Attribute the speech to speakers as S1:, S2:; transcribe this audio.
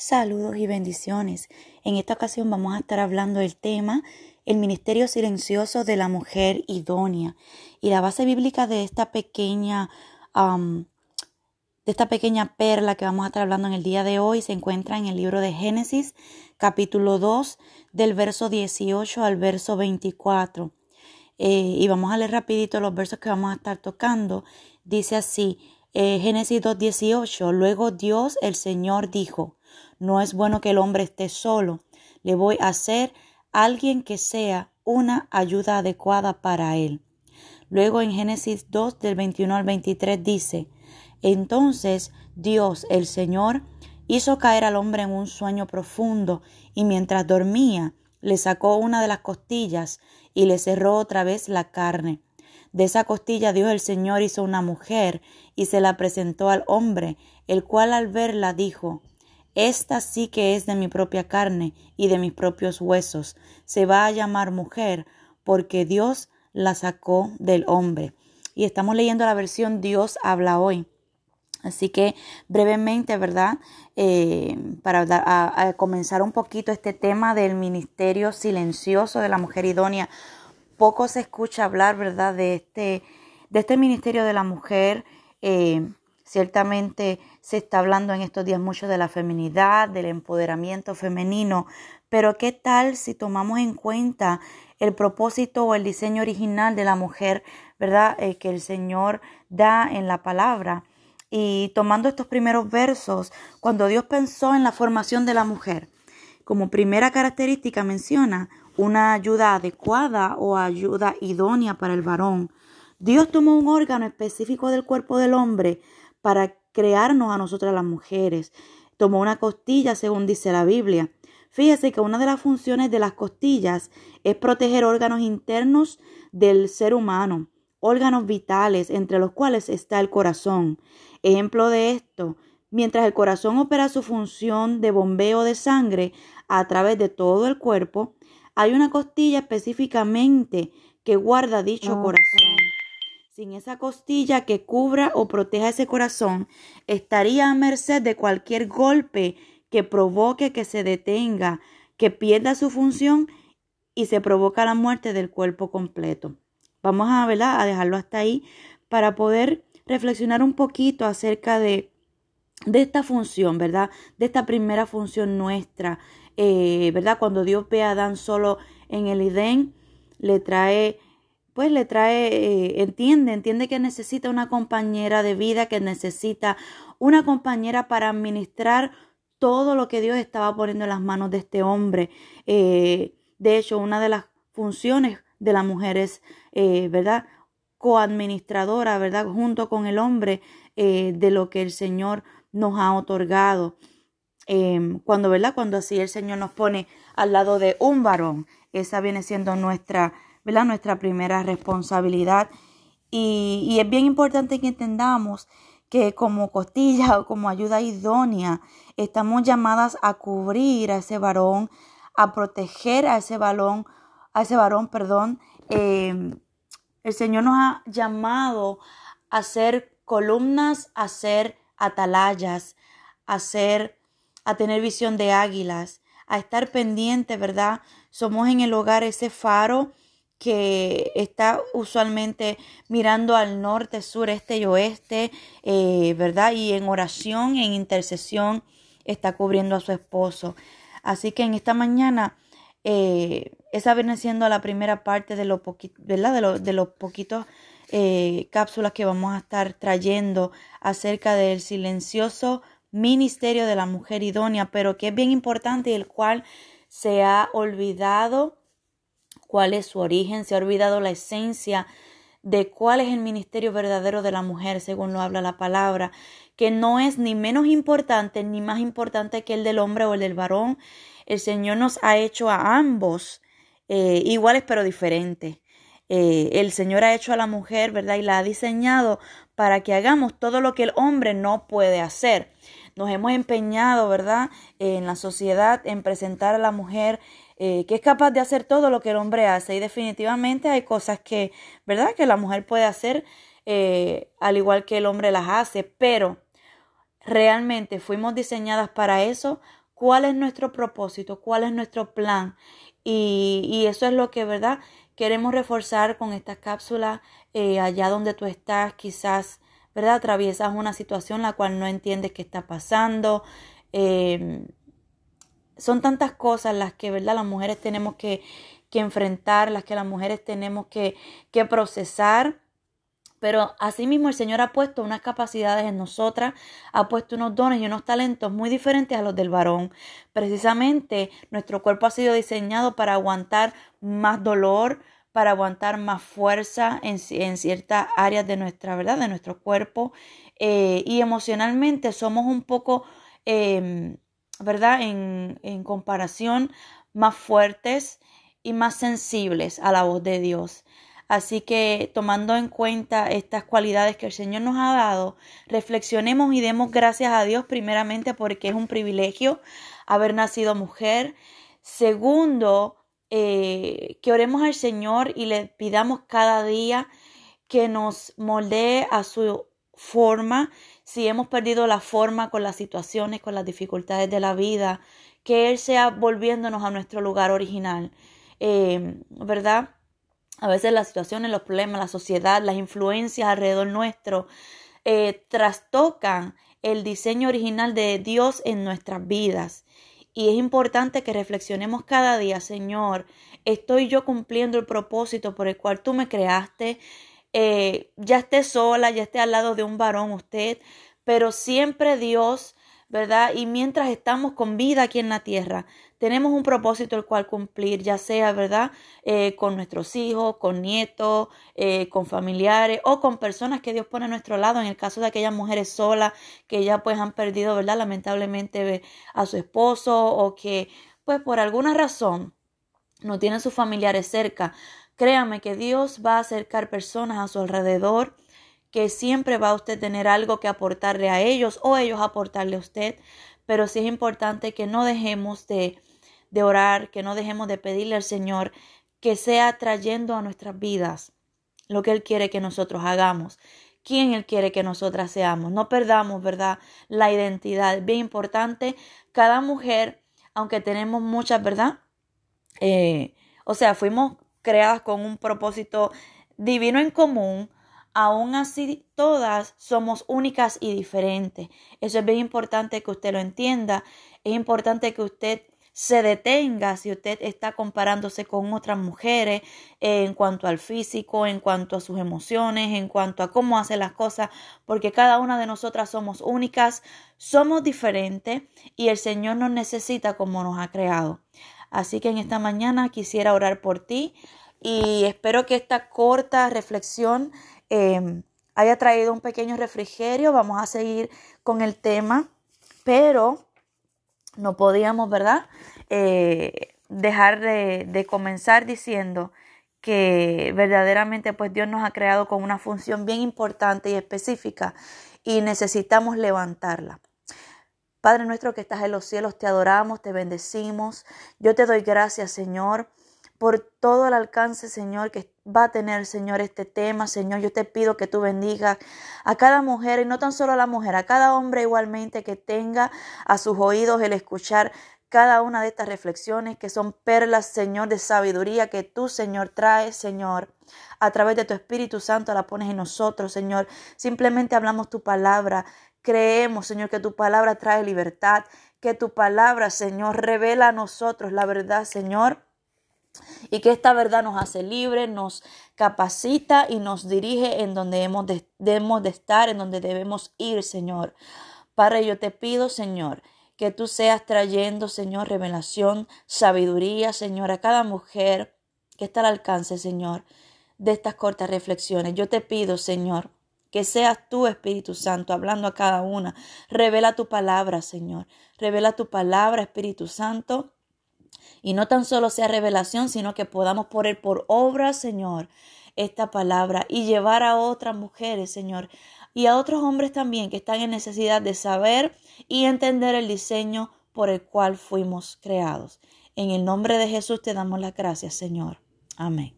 S1: Saludos y bendiciones. En esta ocasión vamos a estar hablando del tema el ministerio silencioso de la mujer idónea. Y la base bíblica de esta pequeña de esta pequeña perla que vamos a estar hablando en el día de hoy se encuentra en el libro de Génesis, capítulo 2, del verso 18 al verso 24. Eh, y vamos a leer rapidito los versos que vamos a estar tocando. Dice así, eh, Génesis 2, 18. Luego Dios el Señor dijo, no es bueno que el hombre esté solo. Le voy a hacer alguien que sea una ayuda adecuada para él. Luego en Génesis 2 del 21 al 23 dice, Entonces Dios el Señor hizo caer al hombre en un sueño profundo y mientras dormía le sacó una de las costillas y le cerró otra vez la carne. De esa costilla Dios el Señor hizo una mujer y se la presentó al hombre, el cual al verla dijo, esta sí que es de mi propia carne y de mis propios huesos. Se va a llamar mujer porque Dios la sacó del hombre. Y estamos leyendo la versión Dios habla hoy. Así que brevemente, ¿verdad? Eh, para comenzar un poquito este tema del ministerio silencioso de la mujer idónea. Poco se escucha hablar, ¿verdad? De este, de este ministerio de la mujer. Eh, Ciertamente se está hablando en estos días mucho de la feminidad, del empoderamiento femenino, pero ¿qué tal si tomamos en cuenta el propósito o el diseño original de la mujer, verdad, eh, que el Señor da en la palabra? Y tomando estos primeros versos, cuando Dios pensó en la formación de la mujer, como primera característica menciona una ayuda adecuada o ayuda idónea para el varón. Dios tomó un órgano específico del cuerpo del hombre para crearnos a nosotras las mujeres. Tomó una costilla, según dice la Biblia. Fíjese que una de las funciones de las costillas es proteger órganos internos del ser humano, órganos vitales, entre los cuales está el corazón. Ejemplo de esto, mientras el corazón opera su función de bombeo de sangre a través de todo el cuerpo, hay una costilla específicamente que guarda dicho corazón. Sin esa costilla que cubra o proteja ese corazón, estaría a merced de cualquier golpe que provoque que se detenga, que pierda su función y se provoca la muerte del cuerpo completo. Vamos a, a dejarlo hasta ahí para poder reflexionar un poquito acerca de, de esta función, ¿verdad? De esta primera función nuestra, eh, ¿verdad? Cuando Dios ve a Adán solo en el Edén, le trae pues le trae, eh, entiende, entiende que necesita una compañera de vida, que necesita una compañera para administrar todo lo que Dios estaba poniendo en las manos de este hombre. Eh, de hecho, una de las funciones de la mujer es, eh, ¿verdad? Coadministradora, ¿verdad? Junto con el hombre de lo que el Señor nos ha otorgado. Em, cuando, ¿verdad? Cuando así el Señor nos pone al lado de un varón, esa viene siendo nuestra nuestra primera responsabilidad. Y, es bien importante que entendamos que como costilla o como ayuda idónea estamos llamadas a cubrir a ese varón, a proteger a ese varón, a ese varón, perdón. Em, el Señor nos ha llamado a ser columnas, a ser atalayas, a ser, a tener visión de águilas, a estar pendiente, ¿verdad? Somos en el hogar ese faro que está usualmente mirando al norte, sur, este y oeste, eh, ¿verdad? Y en oración, en intercesión, está cubriendo a su esposo. Así que en esta mañana, eh, esa viene siendo la primera parte de, lo ¿verdad? de, los poquitos eh, cápsulas que vamos a estar trayendo acerca del silencioso ministerio de la mujer idónea, pero que es bien importante y el cual se ha olvidado cuál es su origen, se ha olvidado la esencia de cuál es el ministerio verdadero de la mujer, según lo habla la palabra, que no es ni menos importante ni más importante que el del hombre o el del varón. El Señor nos ha hecho a ambos eh, iguales pero diferentes. Eh, el Señor ha hecho a la mujer, ¿verdad? Y la ha diseñado para que hagamos todo lo que el hombre no puede hacer. Nos hemos empeñado, ¿verdad? en la sociedad en presentar a la mujer eh, que es capaz de hacer todo lo que el hombre hace y definitivamente hay cosas que, ¿verdad? Que la mujer puede hacer eh, al igual que el hombre las hace, pero realmente fuimos diseñadas para eso cuál es nuestro propósito, cuál es nuestro plan. Y, y eso es lo que, ¿verdad? Queremos reforzar con esta cápsula eh, allá donde tú estás, quizás, ¿verdad? Atraviesas una situación la cual no entiendes qué está pasando. Son tantas cosas las que, ¿verdad? Las mujeres tenemos que, que enfrentar, las que las mujeres tenemos que, que procesar. Pero asimismo el Señor ha puesto unas capacidades en nosotras, ha puesto unos dones y unos talentos muy diferentes a los del varón. Precisamente nuestro cuerpo ha sido diseñado para aguantar más dolor, para aguantar más fuerza en, ciertas áreas de nuestra verdad, de nuestro cuerpo. Eh, y emocionalmente somos un poco, em, ¿verdad? En, en comparación, más fuertes y más sensibles a la voz de Dios. Así que tomando en cuenta estas cualidades que el Señor nos ha dado, reflexionemos y demos gracias a Dios primeramente porque es un privilegio haber nacido mujer. Segundo, eh, que oremos al Señor y le pidamos cada día que nos moldee a su forma, si hemos perdido la forma con las situaciones, con las dificultades de la vida, que Él sea volviéndonos a nuestro lugar original, eh, ¿verdad? A veces las situaciones, los problemas, la sociedad, las influencias alrededor nuestro eh, trastocan el diseño original de Dios en nuestras vidas. Y es importante que reflexionemos cada día, Señor, ¿estoy yo cumpliendo el propósito por el cual tú me creaste? Eh, ya esté sola, ya esté al lado de un varón usted, pero siempre Dios ¿verdad? Y mientras estamos con vida aquí en la tierra, tenemos un propósito el cual cumplir, ya sea, ¿verdad? Eh, con nuestros hijos, con nietos, eh, con familiares o con personas que Dios pone a nuestro lado, en el caso de aquellas mujeres solas que ya pues han perdido, ¿verdad? Lamentablemente a su esposo o que pues por alguna razón no tienen sus familiares cerca. Créame que Dios va a acercar personas a su alrededor que siempre va a usted tener algo que aportarle a ellos o ellos aportarle a usted, pero sí es importante que no dejemos de, de orar, que no dejemos de pedirle al Señor que sea trayendo a nuestras vidas lo que Él quiere que nosotros hagamos, quién Él quiere que nosotras seamos. No perdamos, ¿verdad? La identidad. Bien importante. Cada mujer, aunque tenemos muchas, ¿verdad? Eh, o sea, fuimos creadas con un propósito divino en común, aún así todas somos únicas y diferentes. Eso es bien importante que usted lo entienda. Es importante que usted se detenga si usted está comparándose con otras mujeres en cuanto al físico, en cuanto a sus emociones, en cuanto a cómo hace las cosas, porque cada una de nosotras somos únicas, somos diferentes y el Señor nos necesita como nos ha creado. Así que en esta mañana quisiera orar por ti y espero que esta corta reflexión Em, haya traído un pequeño refrigerio. Vamos a seguir con el tema, pero no podíamos, ¿verdad? Eh, dejar de, de, comenzar diciendo que verdaderamente pues Dios nos ha creado con una función bien importante y específica y necesitamos levantarla. Padre nuestro que estás en los cielos, te adoramos, te bendecimos. Yo te doy gracias, Señor, por todo el alcance, Señor, que va a tener, Señor, este tema. Señor, yo te pido que tú bendigas a cada mujer y no tan solo a la mujer, a cada hombre igualmente que tenga a sus oídos el escuchar cada una de estas reflexiones que son perlas, Señor, de sabiduría que tú, Señor, traes, Señor. A través de tu Espíritu Santo la pones en nosotros, Señor. Simplemente hablamos tu palabra. Creemos, Señor, que tu palabra trae libertad, que tu palabra, Señor, revela a nosotros la verdad, Señor y que esta verdad nos hace libres, nos capacita y nos dirige en donde hemos de, debemos de estar, en donde debemos ir, Señor. Padre, yo te pido, Señor, que tú seas trayendo, Señor, revelación, sabiduría, Señor, a cada mujer que está al alcance, Señor, de estas cortas reflexiones. Yo te pido, Señor, que seas tú, Espíritu Santo, hablando a cada una. Revela tu palabra, Señor. Revela tu palabra, Espíritu Santo y no tan solo sea revelación, sino que podamos poner por obra, Señor, esta palabra y llevar a otras mujeres, Señor, y a otros hombres también que están en necesidad de saber y entender el diseño por el cual fuimos creados. En el nombre de Jesús te damos las gracias, Señor. Amén.